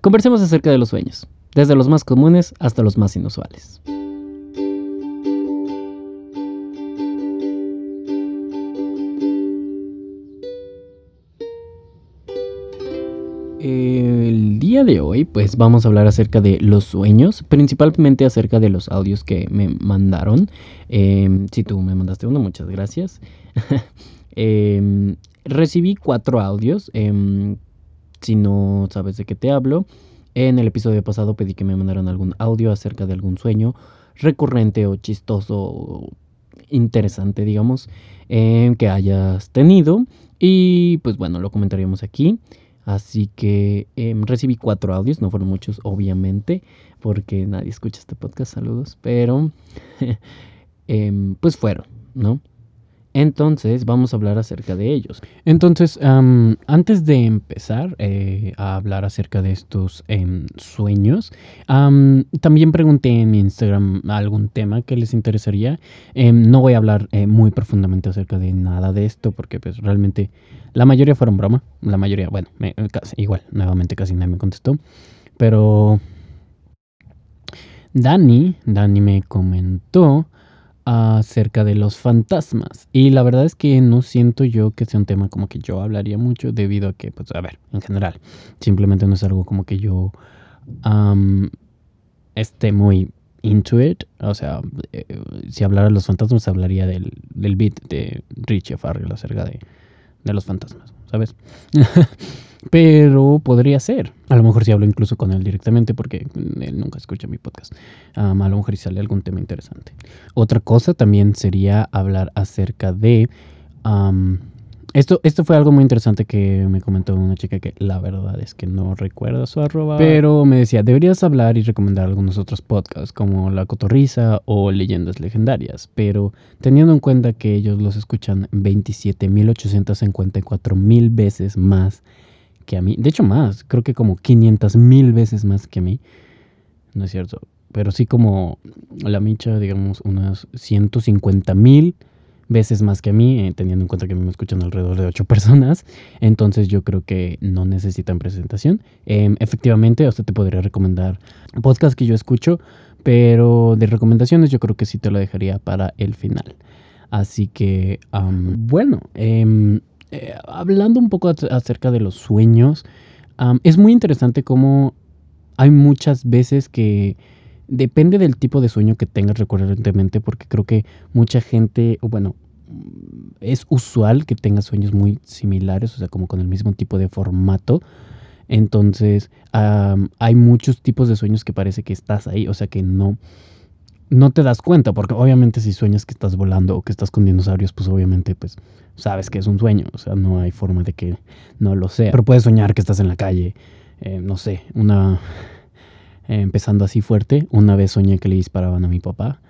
conversemos acerca de los sueños, desde los más comunes hasta los más inusuales. El día de hoy pues vamos a hablar acerca de los sueños, principalmente acerca de los audios que me mandaron. Em, si tú me mandaste uno, muchas gracias. Em, recibí cuatro audios. Em, si no sabes de qué te hablo, en el episodio pasado pedí que me mandaran algún audio acerca de algún sueño recurrente o chistoso o interesante, digamos, que hayas tenido. Y pues bueno, lo comentaríamos aquí. Así que em, recibí cuatro audios, no fueron muchos obviamente, porque nadie escucha este podcast, saludos, pero em, pues fueron, ¿no? Entonces vamos a hablar acerca de ellos. Entonces, antes de empezar eh, a hablar acerca de estos em, sueños, también pregunté en Instagram algún tema que les interesaría. no voy a hablar eh, muy profundamente acerca de nada de esto porque pues realmente la mayoría fueron broma. La mayoría, bueno, igual, nuevamente casi nadie me contestó. Pero Dani, Dani me comentó acerca de los fantasmas. Y la verdad es que no siento yo que sea un tema como que yo hablaría mucho debido a que, pues, a ver, en general, simplemente no es algo como que yo esté muy into it. O sea, eh, si hablara de los fantasmas, hablaría del, del beat de Richie Farrell acerca de de los fantasmas, ¿sabes? Pero podría ser. A lo mejor si hablo incluso con él directamente porque él nunca escucha mi podcast. a lo mejor si sale algún tema interesante. Otra cosa también sería hablar acerca de esto, esto fue algo muy interesante que me comentó una chica que la verdad es que no recuerdo su arroba. Pero me decía, deberías hablar y recomendar algunos otros podcasts como La Cotorriza o Leyendas Legendarias. Pero teniendo en cuenta que ellos los escuchan 27.854 mil veces más que a mí. De hecho más, creo que como 500 mil veces más que a mí. No es cierto. Pero sí como la micha, digamos, unas 150 mil veces más que a mí, eh, teniendo en cuenta que me escuchan alrededor de ocho personas. Entonces yo creo que no necesitan presentación. Em, efectivamente, usted te podría recomendar podcast que yo escucho, pero de recomendaciones yo creo que sí te lo dejaría para el final. Así que, bueno, em, eh, hablando un poco acerca de los sueños, es muy interesante cómo hay muchas veces que Depende del tipo de sueño que tengas recurrentemente, porque creo que mucha gente, o bueno, es usual que tengas sueños muy similares, o sea, como con el mismo tipo de formato. Entonces, hay muchos tipos de sueños que parece que estás ahí, o sea, que no, no te das cuenta, porque obviamente si sueñas que estás volando o que estás con dinosaurios, pues obviamente pues sabes que es un sueño, o sea, no hay forma de que no lo sea. Pero puedes soñar que estás en la calle, eh, no sé, una empezando así fuerte, una vez soñé que le disparaban a mi papá.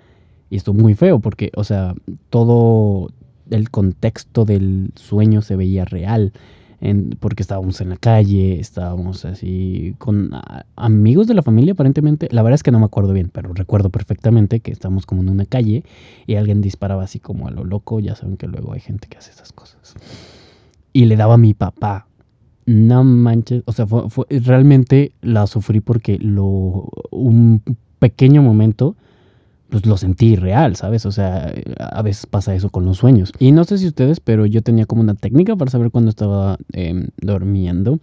Y esto muy feo porque, o sea, todo el contexto del sueño se veía real. Porque estábamos en la calle, estábamos así con amigos de la familia aparentemente. La verdad es que no me acuerdo bien, pero recuerdo perfectamente que estábamos como en una calle y alguien disparaba así como a lo loco. Ya saben que luego hay gente que hace esas cosas. Y le daba a mi papá no manches, o sea, fue, realmente la sufrí porque lo, un pequeño momento, pues lo sentí real, ¿sabes? O sea, a veces pasa eso con los sueños. Y no sé si ustedes, pero yo tenía como una técnica para saber cuándo estaba em, durmiendo.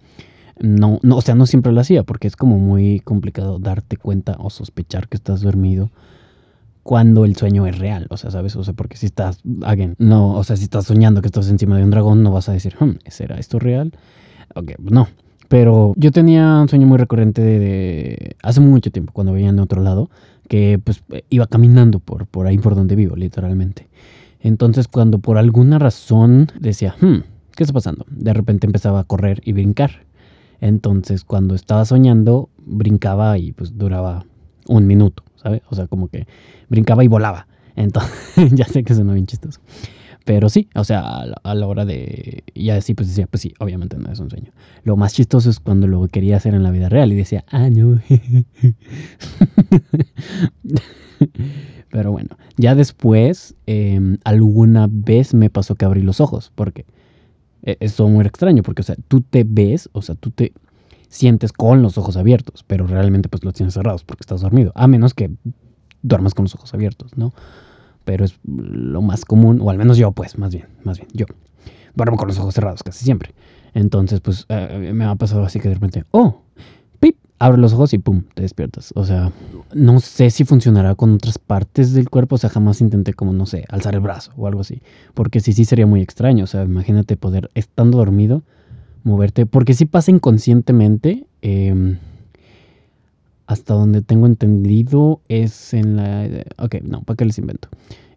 No, no, o sea, no siempre lo hacía porque es como muy complicado darte cuenta o sospechar que estás dormido cuando el sueño es real, o sea, ¿sabes? O sea, porque si estás, again, no, o sea, si estás soñando que estás encima de un dragón, no vas a decir, hmm, ¿será esto real? Ok, no. Pero yo tenía un sueño muy recurrente de, hace mucho tiempo, cuando veía de otro lado, que pues iba caminando por, por ahí por donde vivo, literalmente. Entonces cuando por alguna razón decía, hmm, ¿qué está pasando? De repente empezaba a correr y brincar. Entonces cuando estaba soñando, brincaba y pues duraba un minuto, ¿sabes? O sea, como que brincaba y volaba. Entonces, ya sé que suena bien chistoso. Pero sí, o sea, a la, hora de... Y así pues decía, pues sí, obviamente no es un sueño. Lo más chistoso es cuando lo quería hacer en la vida real y decía, ah, no. Pero bueno, ya después, em, alguna vez me pasó que abrí los ojos, porque e, es todo muy extraño, porque, o sea, tú te ves, o sea, tú te... sientes con los ojos abiertos, pero realmente pues los tienes cerrados porque estás dormido, a menos que duermas con los ojos abiertos, ¿no? Pero es lo más común, o al menos yo, pues, más bien, más bien, yo duermo con los ojos cerrados casi siempre. Entonces, pues, eh, me ha pasado así que de repente, oh, pip, abre los ojos y pum, te despiertas. O sea, no sé si funcionará con otras partes del cuerpo, o sea, jamás intenté como, no sé, alzar el brazo o algo así. Porque sí, sí sería muy extraño, o sea, imagínate poder, estando dormido, moverte, porque si pasa inconscientemente. Em, hasta donde tengo entendido es en la... Ok, no, ¿para qué les invento?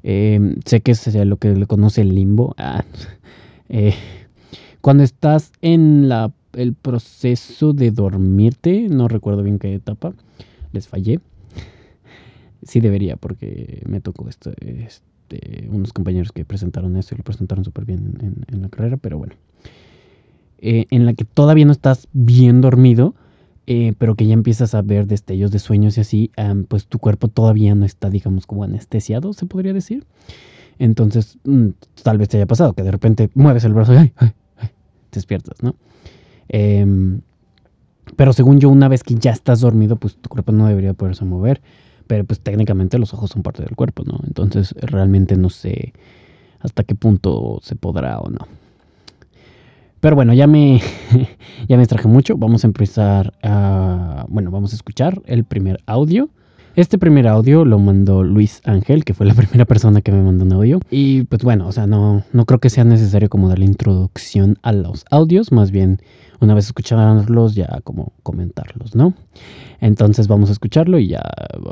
Em, sé que es lo que le conoce el limbo. Ah, eh, cuando estás en la, el proceso de dormirte, no recuerdo bien qué etapa, les fallé. Sí debería, porque me tocó esto, este, unos compañeros que presentaron esto y lo presentaron súper bien en, la carrera, pero bueno. Eh, en la que todavía no estás bien dormido, eh, pero que ya empiezas a ver destellos de sueños y así, pues tu cuerpo todavía no está, digamos, como anestesiado, se podría decir. Entonces, mm, tal vez te haya pasado que de repente mueves el brazo y te despiertas, ¿no? Em, pero según yo, una vez que ya estás dormido, pues tu cuerpo no debería poderse mover. Pero pues técnicamente los ojos son parte del cuerpo, ¿no? Entonces realmente no sé hasta qué punto se podrá o no. Pero bueno, ya me, ya me extraje mucho. Vamos a empezar a... Bueno, vamos a escuchar el primer audio. Este primer audio lo mandó Luis Ángel, que fue la primera persona que me mandó un audio. Y pues bueno, o sea, no, no creo que sea necesario como darle introducción a los audios, más bien una vez escucharlos ya como comentarlos, ¿no? Entonces vamos a escucharlo y ya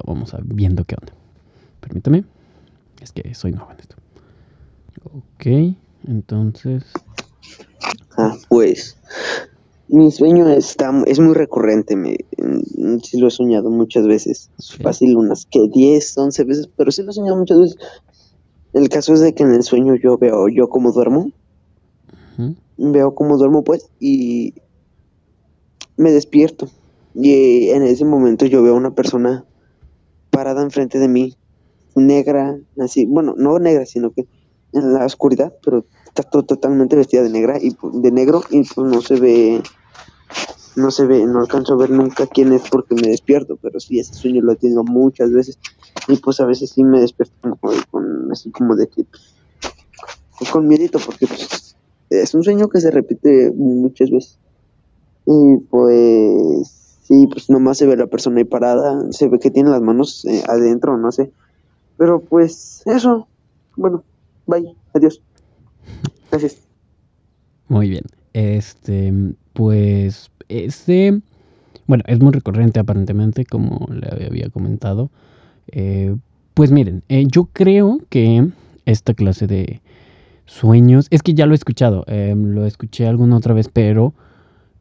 vamos a viendo qué onda. Permítame, es que soy nuevo en esto. Ok, entonces... Ah, pues mi sueño está, es muy recurrente, me, mm, sí lo he soñado muchas veces, fácil unas que 10, 11 veces, pero sí lo he soñado muchas veces. El caso es de que en el sueño yo veo yo como duermo, veo como duermo pues y me despierto. Y en ese momento yo veo a una persona parada enfrente de mí, negra, así, bueno, no negra, sino que en la oscuridad, pero está totalmente vestida de negra y de negro y pues no se ve no se ve, no alcanzo a ver nunca quién es porque me despierto, pero sí, ese sueño lo he tenido muchas veces y pues a veces sí me despierto con, así como de que pues, con miedito porque pues, es un sueño que se repite muchas veces. Y pues sí, pues nomás se ve la persona ahí parada, se ve que tiene las manos eh, adentro, no sé, pero pues eso, bueno, bye, adiós, gracias. Muy bien, este, pues este, bueno, es muy recurrente aparentemente, como le había comentado. Eh, pues miren, eh, yo creo que esta clase de sueños, es que ya lo he escuchado, em, lo escuché alguna otra vez, pero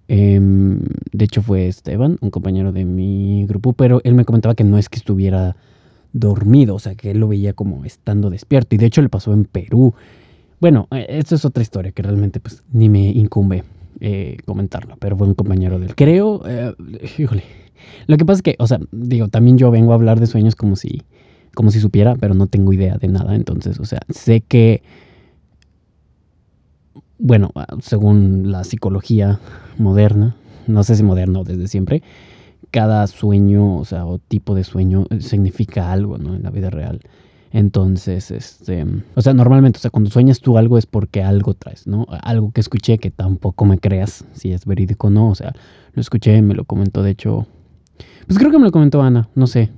em, de hecho fue Esteban, un compañero de mi grupo, pero él me comentaba que no es que estuviera dormido, o sea, que él lo veía como estando despierto, y de hecho le pasó en Perú. Bueno, eh, esto es otra historia que realmente pues ni me incumbe. Eh, comentarlo, pero fue un compañero del. Creo, eh, híjole. Lo que pasa es que, o sea, digo, también yo vengo a hablar de sueños como si, como si supiera, pero no tengo idea de nada. Entonces, o sea, sé que, bueno, según la psicología moderna, no sé si moderna o desde siempre, cada sueño, o sea, o tipo de sueño significa algo, ¿no? En la vida real. Entonces, este, o sea, normalmente, o sea, cuando sueñas tú algo es porque algo traes, ¿no? Algo que escuché que tampoco me creas si es verídico o no, o sea, lo escuché, me lo comentó, de hecho, pues creo que me lo comentó Ana, no sé.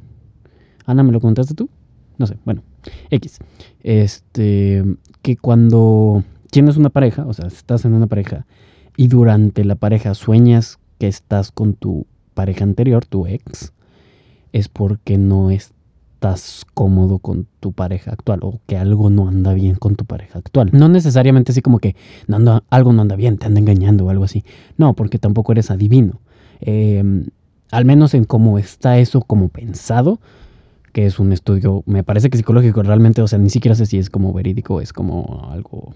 Ana, ¿me lo comentaste tú? No sé, bueno, X. Este, que cuando tienes una pareja, o sea, estás en una pareja y durante la pareja sueñas que estás con tu pareja anterior, tu ex, es porque no es estás cómodo con tu pareja actual o que algo no anda bien con tu pareja actual. No necesariamente así como que algo no anda bien, te anda engañando o algo así. No, porque tampoco eres adivino. Em, al menos en cómo está eso como pensado, que es un estudio, me parece que psicológico realmente, o sea, ni siquiera sé si es como verídico, es como algo...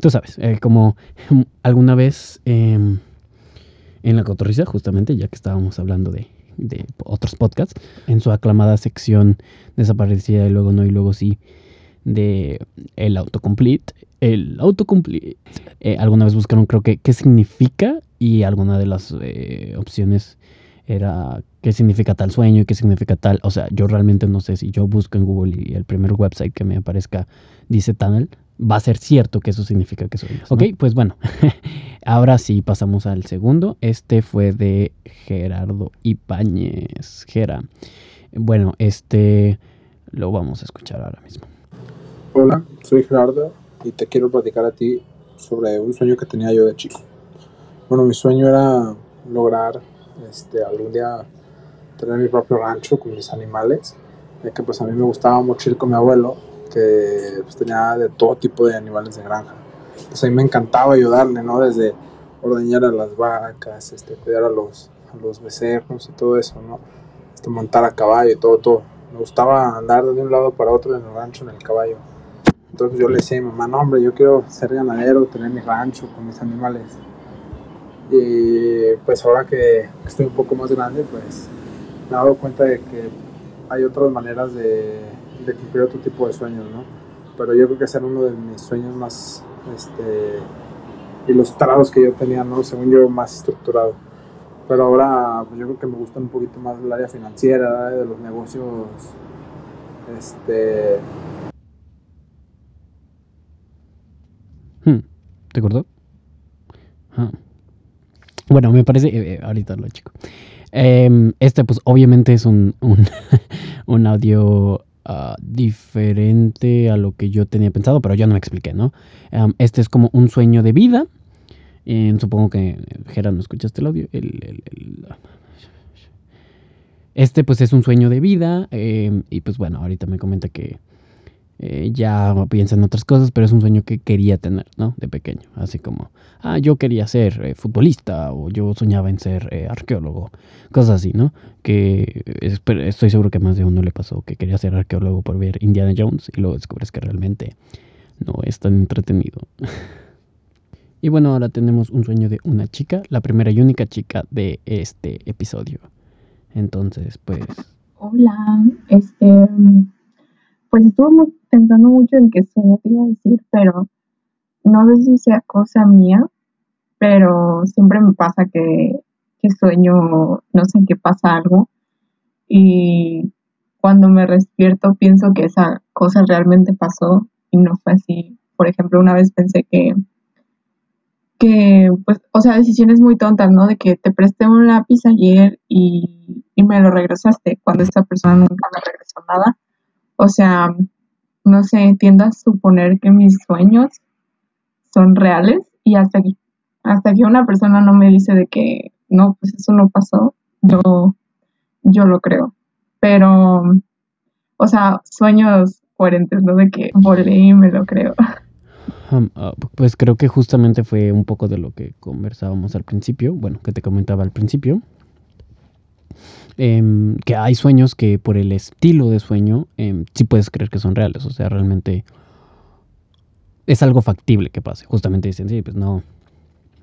Tú sabes, eh, como alguna vez em, en la cotorriza, justamente, ya que estábamos hablando de de otros podcasts, en su aclamada sección Desaparecida y luego no y luego sí de el autocomplete. El autocomplete. Eh, alguna vez buscaron, creo que, qué significa y alguna de las eh, opciones era qué significa tal sueño y qué significa tal. O sea, yo realmente no sé si yo busco en Google y el primer website que me aparezca dice tunnel, va a ser cierto que eso significa que sueñas. Ok, pues bueno, ahora sí pasamos al segundo. Este fue de Gerardo Ibáñez. Gera. Bueno, este lo vamos a escuchar ahora mismo. Hola, soy Gerardo y te quiero platicar a ti sobre un sueño que tenía yo de chico. Bueno, mi sueño era lograr este, algún día tener mi propio rancho con mis animales, ya que pues a mí me gustaba mucho ir con mi abuelo, que pues, tenía de todo tipo de animales de granja. Pues a mí me encantaba ayudarle, ¿no? Desde ordeñar a las vacas, este, cuidar a los, a los becerros y todo eso, ¿no? Este, montar a caballo y todo, todo. Me gustaba andar de un lado para otro en el rancho, en el caballo. Entonces yo le decía a mi mamá, no hombre, yo quiero ser ganadero, tener mi rancho con mis animales. Y pues ahora que estoy un poco más grande, pues me he dado cuenta de que hay otras maneras de, de cumplir otro tipo de sueños, ¿no? Pero yo creo que ese era uno de mis sueños más este, ilustrados que yo tenía, ¿no? Según yo, más estructurado. Pero ahora pues yo creo que me gusta un poquito más el área financiera, de los negocios, este... Hmm, ¿Te acordó? Ah. Bueno, me parece, eh, eh, ahorita lo chico. Em, este pues obviamente es un, un audio uh, diferente a lo que yo tenía pensado, pero yo no me expliqué, ¿no? Este es como un sueño de vida. Eh, supongo que, Gerard, ¿no escuchaste el audio? El, este pues es un sueño de vida eh, y pues bueno, ahorita me comenta que eh, ya piensa en otras cosas, pero es un sueño que quería tener, ¿no? De pequeño, así como, ah, yo quería ser eh, futbolista o yo soñaba en ser eh, arqueólogo, cosas así, ¿no? Que estoy seguro que más de uno le pasó que quería ser arqueólogo por ver Indiana Jones y luego descubres que realmente no es tan entretenido. y bueno, ahora tenemos un sueño de una chica, la primera y única chica de este episodio. Entonces, pues... Hola, este pues estuve pensando mucho en qué sueño te iba a decir, pero no sé si sea cosa mía, pero siempre me pasa que, que sueño, no sé, que pasa algo y cuando me despierto pienso que esa cosa realmente pasó y no fue así. Por ejemplo, una vez pensé que, que pues, o sea, decisiones muy tontas, ¿no? De que te presté un lápiz ayer y, y me lo regresaste cuando esta persona nunca me regresó nada o sea, no sé, tiendo a suponer que mis sueños son reales y hasta que, hasta que una persona no me dice de que no, pues eso no pasó, yo, yo lo creo. Pero, o sea, sueños coherentes, no de que volé y me lo creo. Uh, pues creo que justamente fue un poco de lo que conversábamos al principio, bueno, que te comentaba al principio, eh, que hay sueños que por el estilo de sueño eh, sí puedes creer que son reales. O sea, realmente es algo factible que pase. Justamente dicen, sí, pues no,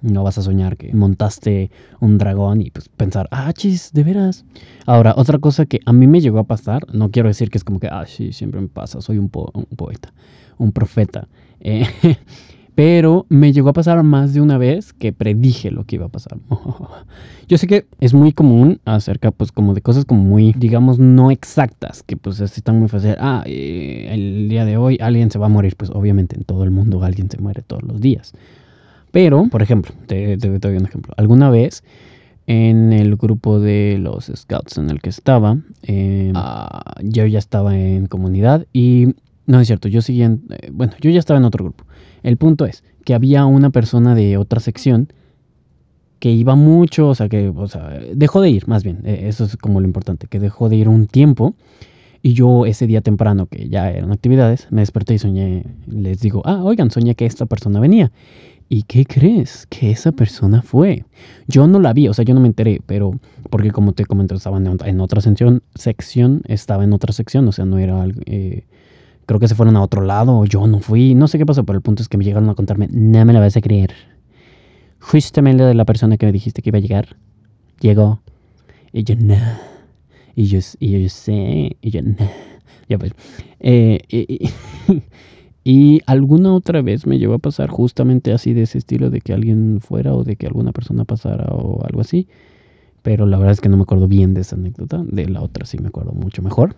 no vas a soñar que montaste un dragón y pues pensar, ah, chis, de veras. Ahora, otra cosa que a mí me llegó a pasar, no quiero decir que es como que, ah, sí, siempre me pasa, soy un poeta, un profeta. Eh, pero me llegó a pasar más de una vez que predije lo que iba a pasar. Yo sé que es muy común acerca, pues, como de cosas como muy, digamos, no exactas, que pues así están muy fácil. Ah, eh, el día de hoy alguien se va a morir. Pues obviamente en todo el mundo alguien se muere todos los días. Pero, por ejemplo, te, te, doy un ejemplo. Alguna vez en el grupo de los scouts en el que estaba, eh, yo ya estaba en comunidad y no es cierto, yo seguía, en, eh, bueno, yo ya estaba en otro grupo. El punto es que había una persona de otra sección que iba mucho, o sea, que, o sea, dejó de ir, más bien, eh, eso es como lo importante, que dejó de ir un tiempo. Y yo ese día temprano, que ya eran actividades, me desperté y soñé, les digo, ah, oigan, soñé que esta persona venía. ¿Y qué crees? Que esa persona fue. Yo no la vi, o sea, yo no me enteré, pero porque como te comenté, estaba en, otra sección, sección, estaba en otra sección, o sea, no era algo... Eh, creo que se fueron a otro lado yo no fui, no sé qué pasó, pero el punto es que me llegaron a contarme, no me la vas a creer. Justamente de la persona que me dijiste que iba a llegar, llegó. Y yo, no. Y yo, y yo sé, y yo, no. ya pues. Eh, y, y alguna otra vez me llegó a pasar justamente así de ese estilo de que alguien fuera o de que alguna persona pasara o algo así. Pero la verdad es que no me acuerdo bien de esa anécdota. De la otra sí me acuerdo mucho mejor.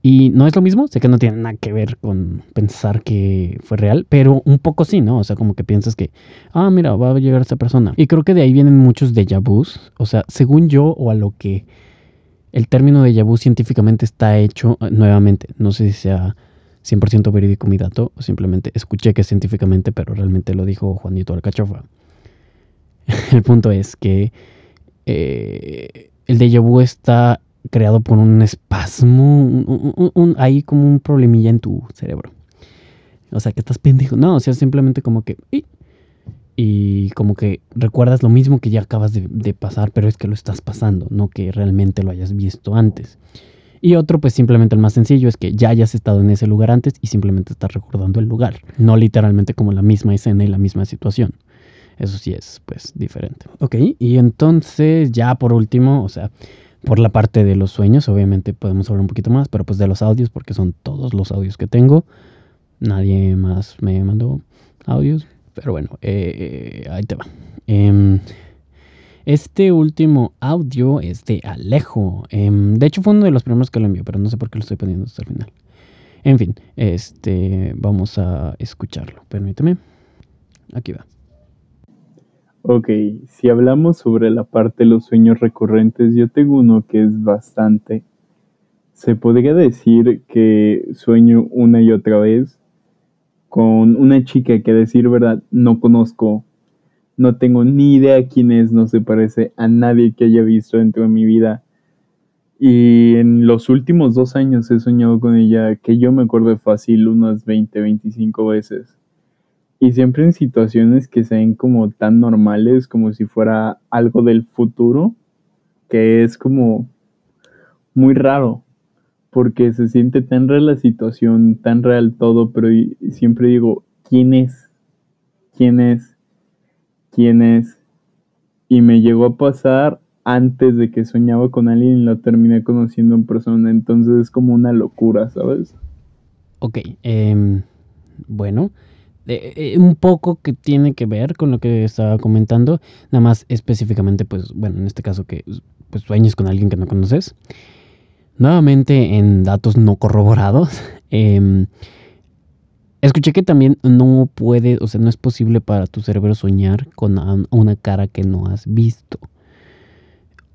Y no es lo mismo, sé que no tiene nada que ver con pensar que fue real, pero un poco sí, ¿no? O sea, como que piensas que, ah, mira, va a llegar esta persona. Y creo que de ahí vienen muchos déjà vus. O sea, según yo o a lo que el término déjà vu científicamente está hecho, eh, nuevamente, no sé si sea 100% verídico mi dato, o simplemente escuché que científicamente, pero realmente lo dijo Juanito Alcachofa. el punto es que eh, el déjà vu está creado por un espasmo, un, ahí como un problemilla en tu cerebro. O sea, que estás pendejo. No, o sea, simplemente como que... Y, como que recuerdas lo mismo que ya acabas de, pasar, pero es que lo estás pasando, no que realmente lo hayas visto antes. Y otro, pues simplemente el más sencillo, es que ya hayas estado en ese lugar antes y simplemente estás recordando el lugar, no literalmente como la misma escena y la misma situación. Eso sí es, pues, diferente. Ok, y entonces ya por último, o sea, por la parte de los sueños, obviamente podemos hablar un poquito más, pero pues de los audios, porque son todos los audios que tengo. Nadie más me mandó audios, pero bueno, eh, ahí te va. Em, este último audio es de Alejo. Em, de hecho fue uno de los primeros que lo envió, pero no sé por qué lo estoy poniendo hasta el final. En fin, este, vamos a escucharlo. Permíteme. Aquí va. Ok, si hablamos sobre la parte de los sueños recurrentes, yo tengo uno que es bastante. Se podría decir que sueño una y otra vez con una chica que decir verdad no conozco, no tengo ni idea quién es, no se parece a nadie que haya visto dentro de mi vida. Y en los últimos dos años he soñado con ella, que yo me acuerdo fácil unas 20, 25 veces. Y siempre en situaciones que se ven como tan normales, como si fuera algo del futuro, que es como muy raro, porque se siente tan real la situación, tan real todo, pero siempre digo, ¿quién es? ¿Quién es? ¿Quién es? Y me llegó a pasar antes de que soñaba con alguien y lo terminé conociendo en persona, entonces es como una locura, ¿sabes? Ok, em, bueno, eh, un poco que tiene que ver con lo que estaba comentando, nada más específicamente, pues, bueno, en este caso que pues, sueñes con alguien que no conoces. Nuevamente en datos no corroborados, em, escuché que también no puede, o sea, no es posible para tu cerebro soñar con una cara que no has visto.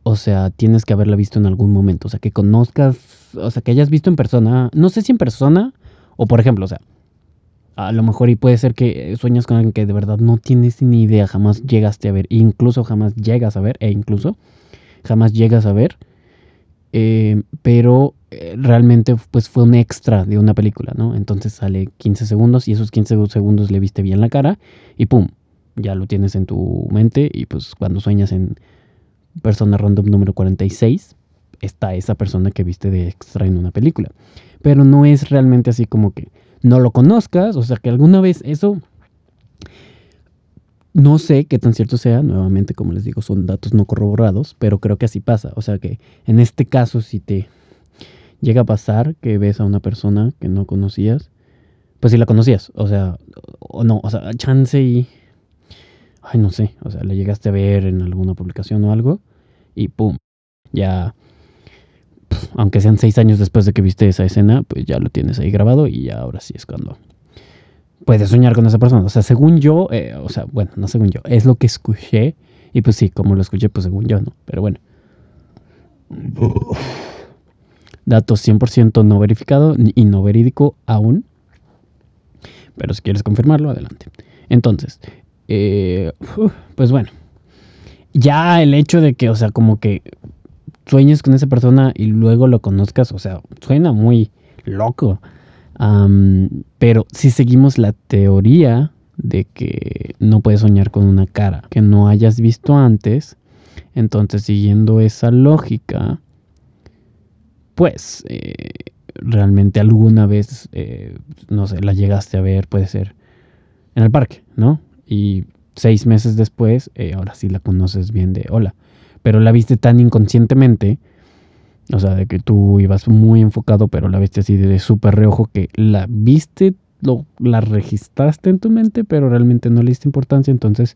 O sea, tienes que haberla visto en algún momento. O sea, que conozcas, o sea, que hayas visto en persona. No sé si en persona o, por ejemplo, o sea, a lo mejor y puede ser que sueñas con alguien que de verdad no tienes ni idea, jamás llegaste a ver, incluso jamás llegas a ver, e incluso jamás llegas a ver, eh, pero eh, realmente pues fue un extra de una película, ¿no? Entonces sale 15 segundos y esos 15 segundos le viste bien la cara y ¡pum! Ya lo tienes en tu mente y pues cuando sueñas en persona random número 46, está esa persona que viste de extra en una película. Pero no es realmente así como que no lo conozcas, o sea, que alguna vez eso, no sé qué tan cierto sea, nuevamente, como les digo, son datos no corroborados, pero creo que así pasa, o sea, que en este caso, si te llega a pasar que ves a una persona que no conocías, pues si la conocías, o sea, o no, o sea, chance y, ay, no sé, o sea, le llegaste a ver en alguna publicación o algo, y pum, ya aunque sean seis años después de que viste esa escena, pues ya lo tienes ahí grabado y ya ahora sí es cuando puedes soñar con esa persona. O sea, según yo, eh, o sea, bueno, no según yo, es lo que escuché. Y pues sí, como lo escuché, pues según yo, ¿no? Pero bueno. Datos 100% no verificado y no verídico aún. Pero si quieres confirmarlo, adelante. Entonces, eh, pues bueno. Ya el hecho de que, o sea, como que sueñes con esa persona y luego lo conozcas, o sea, suena muy loco. pero si seguimos la teoría de que no puedes soñar con una cara que no hayas visto antes, entonces siguiendo esa lógica, pues eh, realmente alguna vez, eh, no sé, la llegaste a ver, puede ser en el parque, ¿no? Y seis meses después, eh, ahora sí la conoces bien de hola pero la viste tan inconscientemente O sea, de que tú ibas muy enfocado, pero la viste así de súper reojo, que la viste, lo, la registraste en tu mente, pero realmente no le diste importancia. Entonces,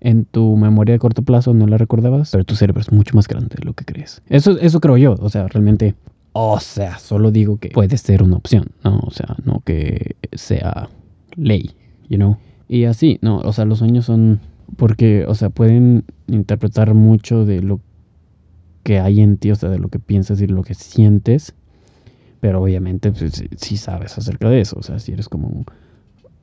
en tu memoria de corto plazo no la recordabas, pero tu cerebro es mucho más grande de lo que crees. Eso, eso creo yo. O sea, realmente, o sea, solo digo que puede ser una opción, ¿no? O sea, no que sea ley, you know. Y así, no, o sea, los sueños son porque, o sea, pueden interpretar mucho de lo que hay en ti, o sea, de lo que piensas y lo que sientes. Pero obviamente, pues, sí sabes acerca de eso. O sea, si eres como un,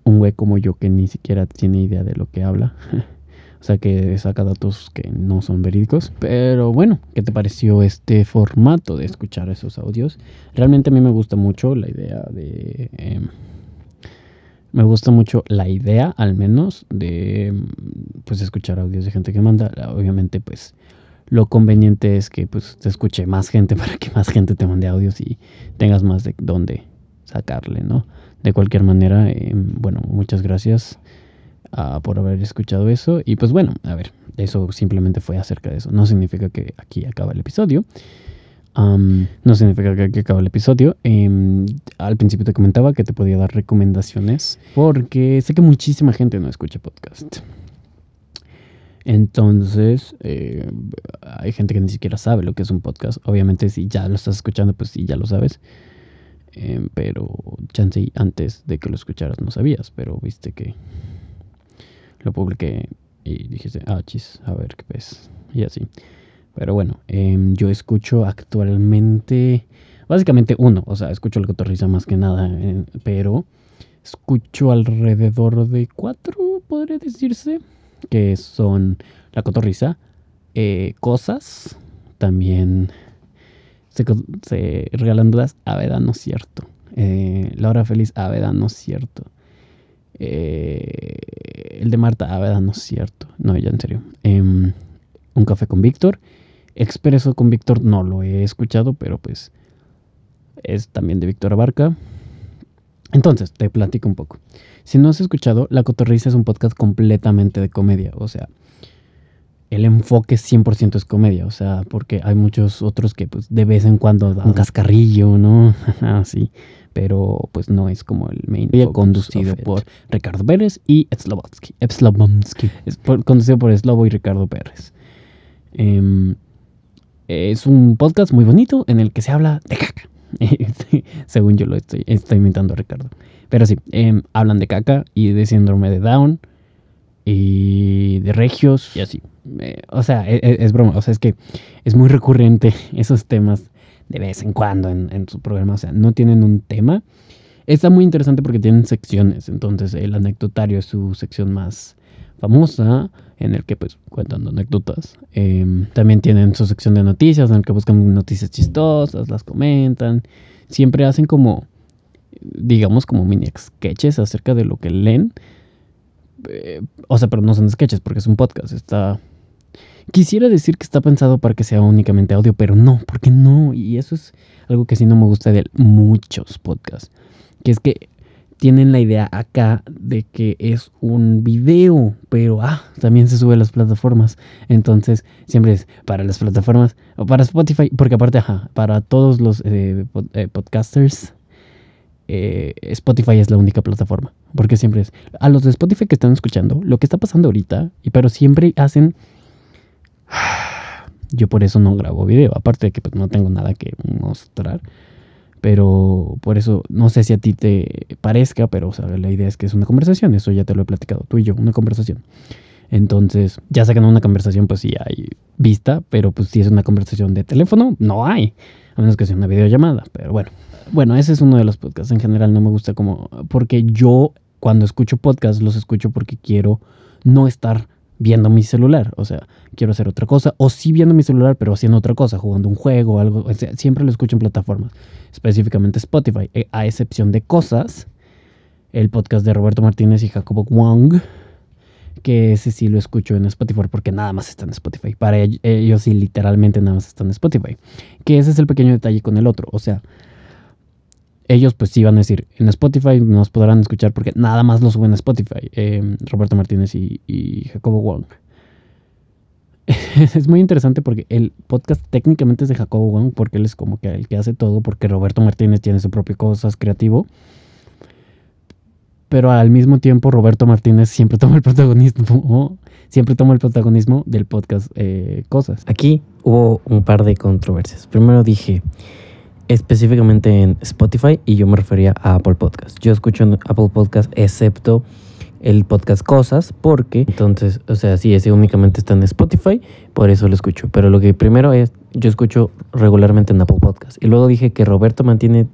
un güey como yo que ni siquiera tiene idea de lo que habla. o sea, que saca datos que no son verídicos. Pero bueno, ¿qué te pareció este formato de escuchar esos audios? Realmente a mí me gusta mucho la idea de... Em, me gusta mucho la idea, al menos, de pues escuchar audios de gente que manda. Obviamente, pues lo conveniente es que pues te escuche más gente para que más gente te mande audios y tengas más de dónde sacarle, ¿no? De cualquier manera, em, bueno, muchas gracias ah, por haber escuchado eso. Y pues bueno, a ver, eso simplemente fue acerca de eso. No significa que aquí acaba el episodio no significa que, que el episodio. Em, al principio te comentaba que te podía dar recomendaciones porque sé que muchísima gente no escucha podcast. Entonces, eh, hay gente que ni siquiera sabe lo que es un podcast. Obviamente, si ya lo estás escuchando, pues sí, ya lo sabes. Em, pero chance antes de que lo escucharas no sabías, pero viste que lo publiqué y dijiste, ah, chis, a ver qué ves. Y así. Pero bueno, em, yo escucho actualmente, básicamente uno, o sea, escucho el cotorriza más que nada, eh, pero escucho alrededor de cuatro, podría decirse, que son la cotorriza, eh, cosas, también se, regalan dudas, Aveda no es cierto, eh, la hora feliz, Aveda no es cierto. el de Marta, Aveda no es cierto. No, ya en serio. Em, un café con Víctor Expreso con Víctor no lo he escuchado, pero pues es también de Víctor Abarca. Entonces, te platico un poco. Si no has escuchado, La Cotorriza es un podcast completamente de comedia. O sea, el enfoque 100% es comedia. O sea, porque hay muchos otros que pues de vez en cuando dan un cascarrillo, ¿no? Así. Pero pues no es como el main. conducido por Ricardo Pérez y Slobodsky. Es conducido por Slobo y Ricardo Pérez. Eh, es un podcast muy bonito en el que se habla de caca. Según yo lo estoy, estoy imitando a Ricardo. Pero sí, em, hablan de caca y de síndrome de Down y de regios y así. Eh, o sea, es, e, es, broma. O sea, es que es muy recurrente esos temas de vez en cuando en, en su programa. O sea, no tienen un tema. Está muy interesante porque tienen secciones. Entonces, el anecdotario es su sección más famosa en el que pues cuentan anécdotas. Em, también tienen su sección de noticias en el que buscan noticias chistosas, las comentan. Siempre hacen como, digamos, como mini sketches acerca de lo que leen. Eh, o sea, pero no son sketches porque es un podcast. Está... Quisiera decir que está pensado para que sea únicamente audio, pero no, porque no. Y eso es algo que sí no me gusta de muchos podcasts. Que es que tienen la idea acá de que es un video, pero ah, también se sube a las plataformas. Entonces, siempre es para las plataformas o para Spotify, porque aparte, ajá, para todos los eh, eh, podcasters, eh, Spotify es la única plataforma. Porque siempre es a los de Spotify que están escuchando lo que está pasando ahorita, y pero siempre hacen. Yo por eso no grabo video, aparte de que pues, no tengo nada que mostrar. Pero por eso, no sé si a ti te parezca, pero o sea, la idea es que es una conversación, eso ya te lo he platicado, tú y yo, una conversación. Entonces, ya en una conversación pues sí hay vista, pero pues si es una conversación de teléfono, no hay, a menos que sea una videollamada, pero bueno. Bueno, ese es uno de los podcasts, en general no me gusta como, porque yo cuando escucho podcasts los escucho porque quiero no estar viendo mi celular. O sea, quiero hacer otra cosa. O sí viendo mi celular, pero haciendo otra cosa, jugando un juego o algo. siempre lo escucho en plataformas, específicamente Spotify. Eh, a excepción de cosas, el podcast de Roberto Martínez y Jacobo Wong, que ese sí lo escucho en Spotify porque nada más está en Spotify. Para ellos sí literalmente nada más está en Spotify. Que ese es el pequeño detalle con el otro. O sea, ellos pues sí van a decir, en Spotify nos podrán escuchar porque nada más lo suben a Spotify, em, Roberto Martínez y, Jacobo Wong. es muy interesante porque el podcast técnicamente es de Jacobo Wong, porque él es como que el que hace todo, porque Roberto Martínez tiene su propio cosas creativo. Pero al mismo tiempo Roberto Martínez siempre toma el protagonismo, siempre toma el protagonismo del podcast eh, Cosas. Aquí hubo un par de controversias. Primero dije específicamente en Spotify y yo me refería a Apple Podcast. Yo escucho en Apple Podcast excepto el podcast Cosas porque entonces, o sea, sí, ese únicamente está en Spotify, por eso lo escucho. Pero lo que primero es, yo escucho regularmente en Apple Podcast. Y luego dije que Roberto mantiene...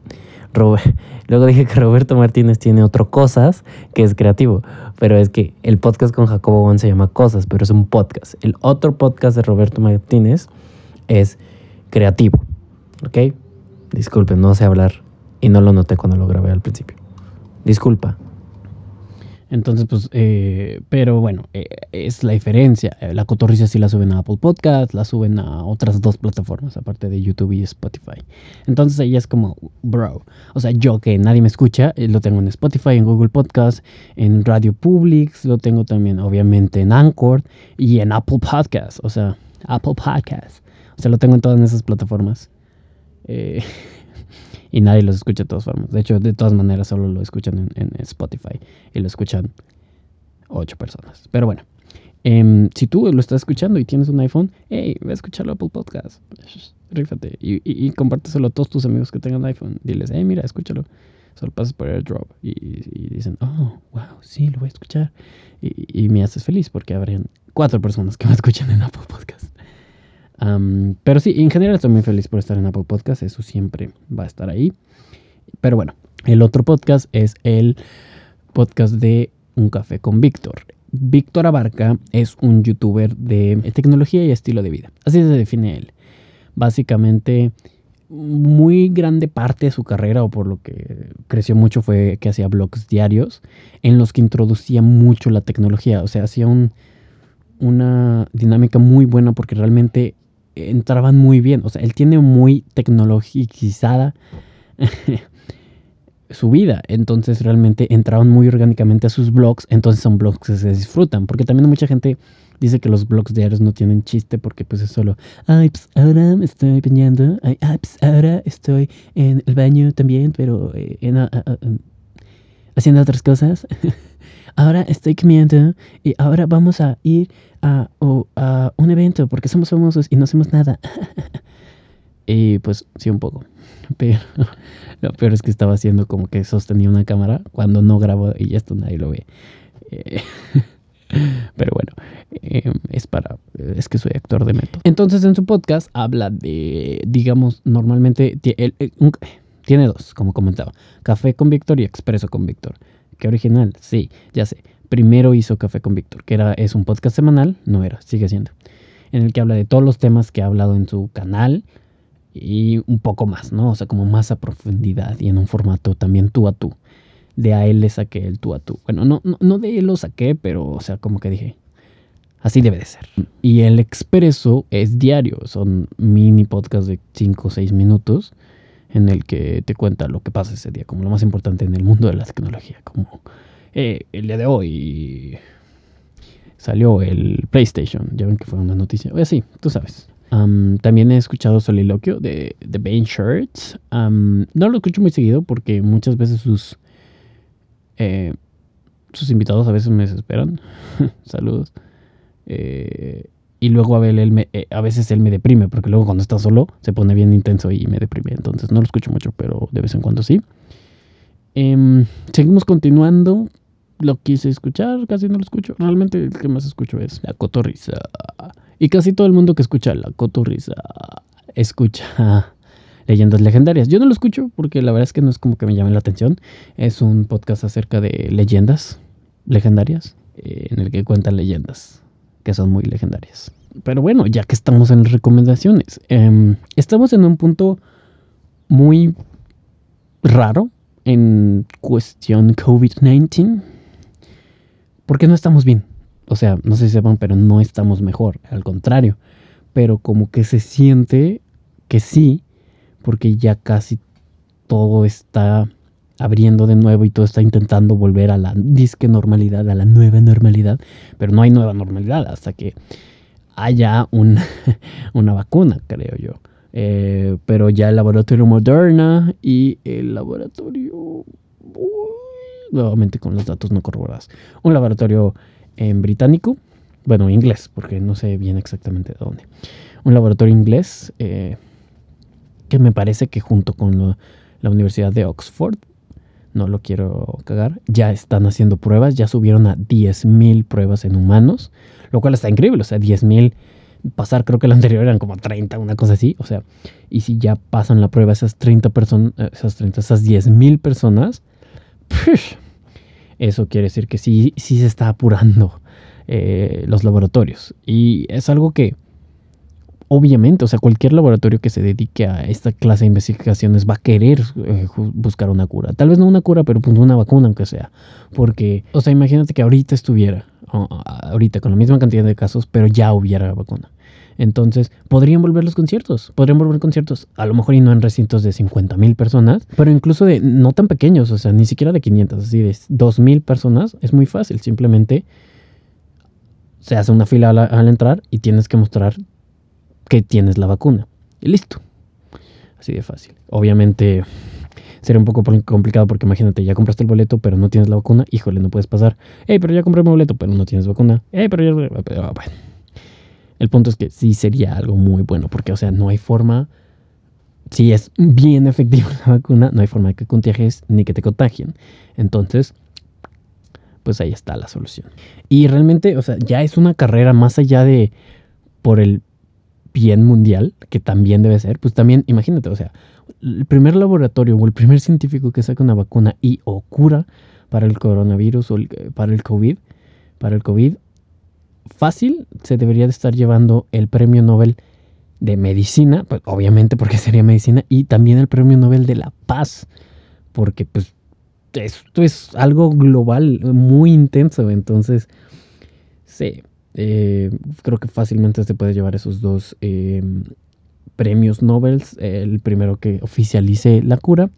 luego dije que Roberto Martínez tiene otro Cosas que es creativo, pero es que el podcast con Jacobo Bon se llama Cosas, pero es un podcast. El otro podcast de Roberto Martínez es creativo, ¿ok? Disculpen, no sé hablar y no lo noté cuando lo grabé al principio. Disculpa. Entonces, pues, eh, pero bueno, eh, es la diferencia. Eh, La cotorriza sí la suben a Apple Podcast, la suben a otras dos plataformas, aparte de YouTube y Spotify. Entonces ella es como, bro. O sea, yo que nadie me escucha, eh, lo tengo en Spotify, en Google Podcast, en Radio Publix, lo tengo también, obviamente, en Anchor y en Apple Podcast. O sea, Apple Podcast. O sea, lo tengo en todas esas plataformas. Eh, y nadie los escucha de todas formas. De hecho, de todas maneras, solo lo escuchan en, Spotify y lo escuchan ocho personas. Pero bueno, em, si tú lo estás escuchando y tienes un iPhone, hey, ve a escucharlo Apple Podcast. Rífate y, y, y compárteselo a todos tus amigos que tengan iPhone. Diles, hey, mira, escúchalo. Solo pasas por AirDrop y, y dicen, oh, wow, sí, lo voy a escuchar. Y me haces feliz porque habrían cuatro personas que me escuchan en Apple Podcast. Pero sí, en general estoy muy feliz por estar en Apple Podcast, eso siempre va a estar ahí. Pero bueno, el otro podcast es el podcast de Un Café con Víctor. Víctor Abarca es un youtuber de tecnología y estilo de vida. Así se define él. Básicamente, muy grande parte de su carrera, o por lo que creció mucho, fue que hacía blogs diarios en los que introducía mucho la tecnología. O sea, hacía un, una dinámica muy buena porque realmente entraban muy bien. O sea, él tiene muy tecnologizada su vida. Entonces realmente entraban muy orgánicamente a sus blogs. Entonces son blogs que se disfrutan. Porque también mucha gente dice que los blogs diarios no tienen chiste porque pues es solo, ay, pues ahora me estoy bañando. Ay, ay pues ahora estoy en el baño también, pero eh, en, uh, uh, haciendo otras cosas. ahora estoy comiendo y ahora vamos a ir a, o, a un evento porque somos famosos y no hacemos nada. y pues sí, un poco. Pero lo peor es que estaba haciendo como que sostenía una cámara cuando no grabo y esto nadie lo ve. Pero bueno, eh, es para. Es que soy actor de método. Entonces en su podcast habla de, digamos, normalmente. Tiene dos, como comentaba: Café con Víctor y Expreso con Víctor. Qué original, sí, ya sé. Primero hizo Café con Víctor, que era, es un podcast semanal, no era, sigue siendo, en el que habla de todos los temas que ha hablado en su canal y un poco más, ¿no? O sea, como más a profundidad y en un formato también tú a tú. De a él le saqué el tú a tú. Bueno, no, no, no de él lo saqué, pero, o sea, como que dije, así debe de ser. Y el expreso es diario, son mini podcasts de 5 o 6 minutos en el que te cuenta lo que pasa ese día, como lo más importante en el mundo de la tecnología, como eh, el día de hoy salió el PlayStation, ya ven que fue una noticia, o sí, tú sabes. También he escuchado Soliloquio de, de Bane Shirts. No lo escucho muy seguido porque muchas veces sus eh, sus invitados a veces me desesperan. Saludos. Eh, y luego a, él me, eh, a veces él me deprime, porque luego cuando está solo se pone bien intenso y me deprime. Entonces no lo escucho mucho, pero de vez en cuando sí. Eh, seguimos continuando. Lo quise escuchar, casi no lo escucho. Realmente el que más escucho es La Cotorrisa. Y casi todo el mundo que escucha La Cotorrisa escucha leyendas legendarias. Yo no lo escucho porque la verdad es que no es como que me llame la atención. Es un podcast acerca de leyendas legendarias eh, en el que cuentan leyendas que son muy legendarias. Pero bueno, ya que estamos en las recomendaciones, eh, estamos en un punto muy raro en cuestión COVID-19. Porque no estamos bien. O sea, no sé si sepan, pero no estamos mejor. Al contrario. Pero como que se siente que sí, porque ya casi todo está abriendo de nuevo y todo está intentando volver a la disque normalidad, a la nueva normalidad, pero no hay nueva normalidad hasta que haya un, una vacuna, creo yo. Eh, pero ya el laboratorio Moderna y el laboratorio... nuevamente con los datos no corroborados. Un laboratorio en británico, bueno, inglés, porque no sé bien exactamente de dónde. Un laboratorio inglés eh, que me parece que junto con la Universidad de Oxford, no lo quiero cagar, ya están haciendo pruebas, ya subieron a 10.000 pruebas en humanos, lo cual está increíble, o sea, 10.000 pasar, creo que la anterior eran como 30, una cosa así, o sea, y si ya pasan la prueba esas 30 personas, esas 30, esas 10.000 personas, eso quiere decir que sí, sí se está apurando eh, los laboratorios. Y es algo que, obviamente, o sea, cualquier laboratorio que se dedique a esta clase de investigaciones va a querer eh, buscar una cura. Tal vez no una cura, pero pues una vacuna, aunque sea. Porque, o sea, imagínate que ahorita estuviera, ahorita con la misma cantidad de casos, pero ya hubiera vacuna. Entonces, podrían volver los conciertos, podrían volver conciertos, a lo mejor y no en recintos de 50 mil personas, pero incluso de no tan pequeños, o sea, ni siquiera de 500, así de 2 mil personas, es muy fácil, simplemente se hace una fila al, entrar y tienes que mostrar que tienes la vacuna. Y listo. Así de fácil. Obviamente sería un poco complicado porque imagínate, ya compraste el boleto, pero no tienes la vacuna. Híjole, no puedes pasar. Hey, pero ya compré mi boleto, pero no tienes vacuna. Hey, pero ya... bueno. El punto es que sí sería algo muy bueno porque, o sea, no hay forma... Si es bien efectiva la vacuna, no hay forma de que contagies ni que te contagien. Entonces, pues ahí está la solución. Y realmente, o sea, ya es una carrera más allá de por el bien mundial, que también debe ser, pues también, imagínate, o sea, el primer laboratorio o el primer científico que saca una vacuna y o cura para el coronavirus o para el COVID, para el COVID, fácil se debería de estar llevando el premio Nobel de medicina, pues obviamente porque sería medicina, y también el premio Nobel de la paz, porque pues esto es algo global, muy intenso. Entonces, sí, eh, creo que fácilmente se puede llevar esos dos eh, premios Nobel. El primero que oficialice la cura.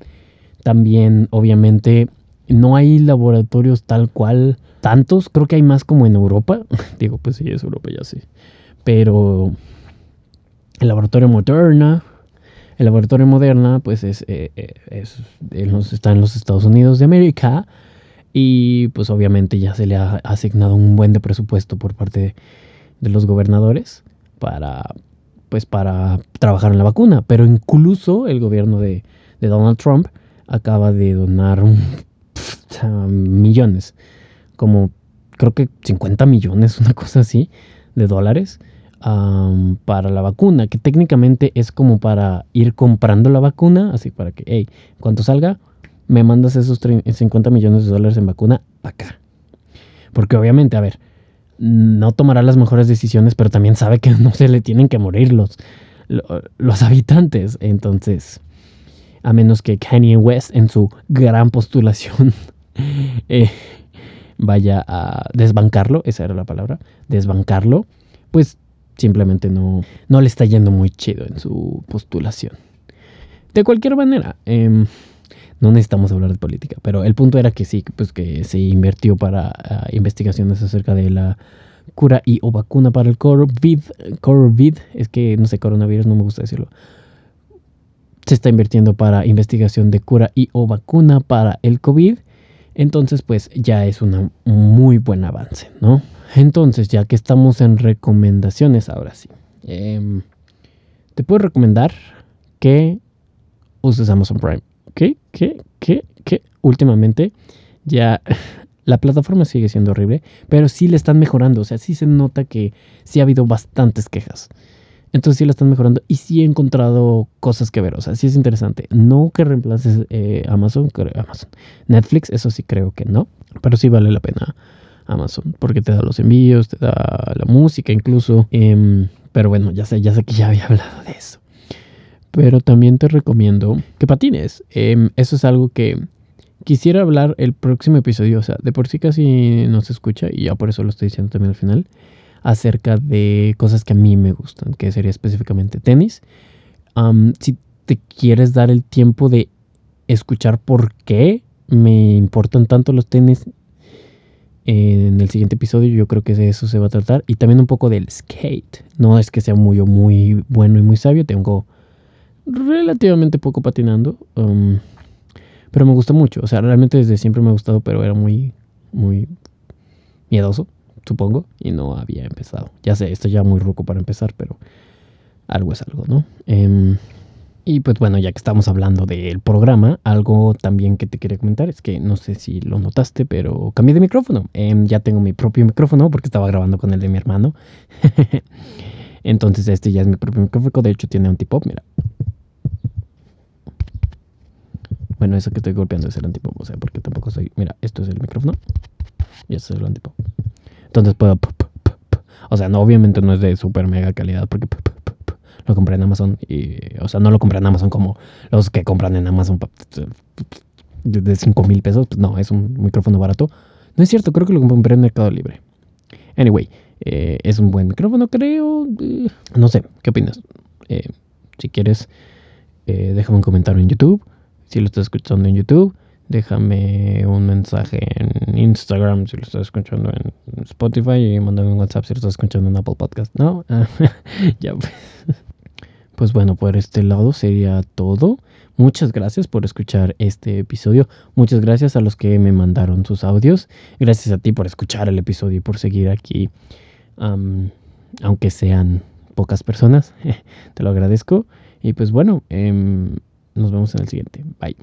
También, obviamente, no hay laboratorios tal cual, tantos. Creo que hay más como en Europa. Digo, pues sí, es Europa, ya sí. Pero el laboratorio Moderna, el laboratorio Moderna, pues es, eh, eh, está en los Estados Unidos de América y pues obviamente ya se le ha asignado un buen de presupuesto por parte de, los gobernadores para, pues para trabajar en la vacuna. Pero incluso el gobierno de, Donald Trump acaba de donar millones, como creo que 50 millones, una cosa así, de dólares para la vacuna, que técnicamente es como para ir comprando la vacuna, así para que, hey, cuando salga, me mandas esos 50 millones de dólares en vacuna acá. Porque obviamente, a ver, no tomará las mejores decisiones, pero también sabe que no se le tienen que morir los, los habitantes. Entonces, a menos que Kanye West en su gran postulación eh, vaya a desbancarlo, esa era la palabra, desbancarlo, pues simplemente no, no le está yendo muy chido en su postulación. De cualquier manera, em, no necesitamos hablar de política, pero el punto era que sí, pues que se invirtió para ah, investigaciones acerca de la cura y o vacuna para el COVID, COVID, es que no sé, coronavirus, no me gusta decirlo. Se está invirtiendo para investigación de cura y o vacuna para el COVID. Entonces, pues ya es un muy buen avance, ¿no? Entonces, ya que estamos en recomendaciones, ahora sí. Em, te puedo recomendar que uses Amazon Prime. ¿Qué? ¿Qué? ¿Qué? ¿Qué? Últimamente ya la plataforma sigue siendo horrible, pero sí le están mejorando. O sea, sí se nota que sí ha habido bastantes quejas. Entonces sí la están mejorando y sí he encontrado cosas que ver. O sea, sí es interesante. No que reemplaces eh, Amazon, Amazon. Netflix, eso sí creo que no. Pero sí vale la pena Amazon, porque te da los envíos, te da la música incluso. Em, pero bueno, ya sé, ya sé que ya había hablado de eso. Pero también te recomiendo que patines. Em, eso es algo que quisiera hablar el próximo episodio. O sea, de por sí casi no se escucha y ya por eso lo estoy diciendo también al final. Acerca de cosas que a mí me gustan, que sería específicamente tenis. si te quieres dar el tiempo de escuchar por qué me importan tanto los tenis En el siguiente episodio yo creo que de eso se va a tratar. Y también un poco del skate. No es que sea muy, muy bueno y muy sabio. Tengo relativamente poco patinando. um, pero me gusta mucho. O sea, realmente desde siempre me ha gustado, pero era muy, muy miedoso, supongo. Y no había empezado. Ya sé, esto ya muy ruco para empezar, pero algo es algo, ¿no? Em, y pues bueno, ya que estamos hablando del programa, algo también que te quería comentar es que no sé si lo notaste, pero cambié de micrófono. Em, ya tengo mi propio micrófono porque estaba grabando con el de mi hermano. Entonces este ya es mi propio micrófono. De hecho tiene antipop, mira. Bueno, eso que estoy golpeando es el antipop, o sea, porque tampoco soy... Mira, esto es el micrófono y esto es el antipop. Entonces puedo... O sea, no, obviamente no es de super mega calidad porque lo compré en Amazon y... O sea, no lo compré en Amazon como los que compran en Amazon de de 5 mil pesos. Pues no, es un micrófono barato. No es cierto, creo que lo compré en Mercado Libre. Anyway, eh, es un buen micrófono, creo. No sé, ¿qué opinas? Eh, si quieres, eh, déjame un comentario en YouTube. Si lo estás escuchando en YouTube, déjame un mensaje en Instagram si lo estás escuchando en Spotify y mándame un WhatsApp si lo estás escuchando en Apple Podcast. No, ya. pues. Pues bueno, por este lado sería todo. Muchas gracias por escuchar este episodio. Muchas gracias a los que me mandaron sus audios. Gracias a ti por escuchar el episodio y por seguir aquí. aunque sean pocas personas. Te lo agradezco. Y pues bueno, em, nos vemos en el siguiente. Bye.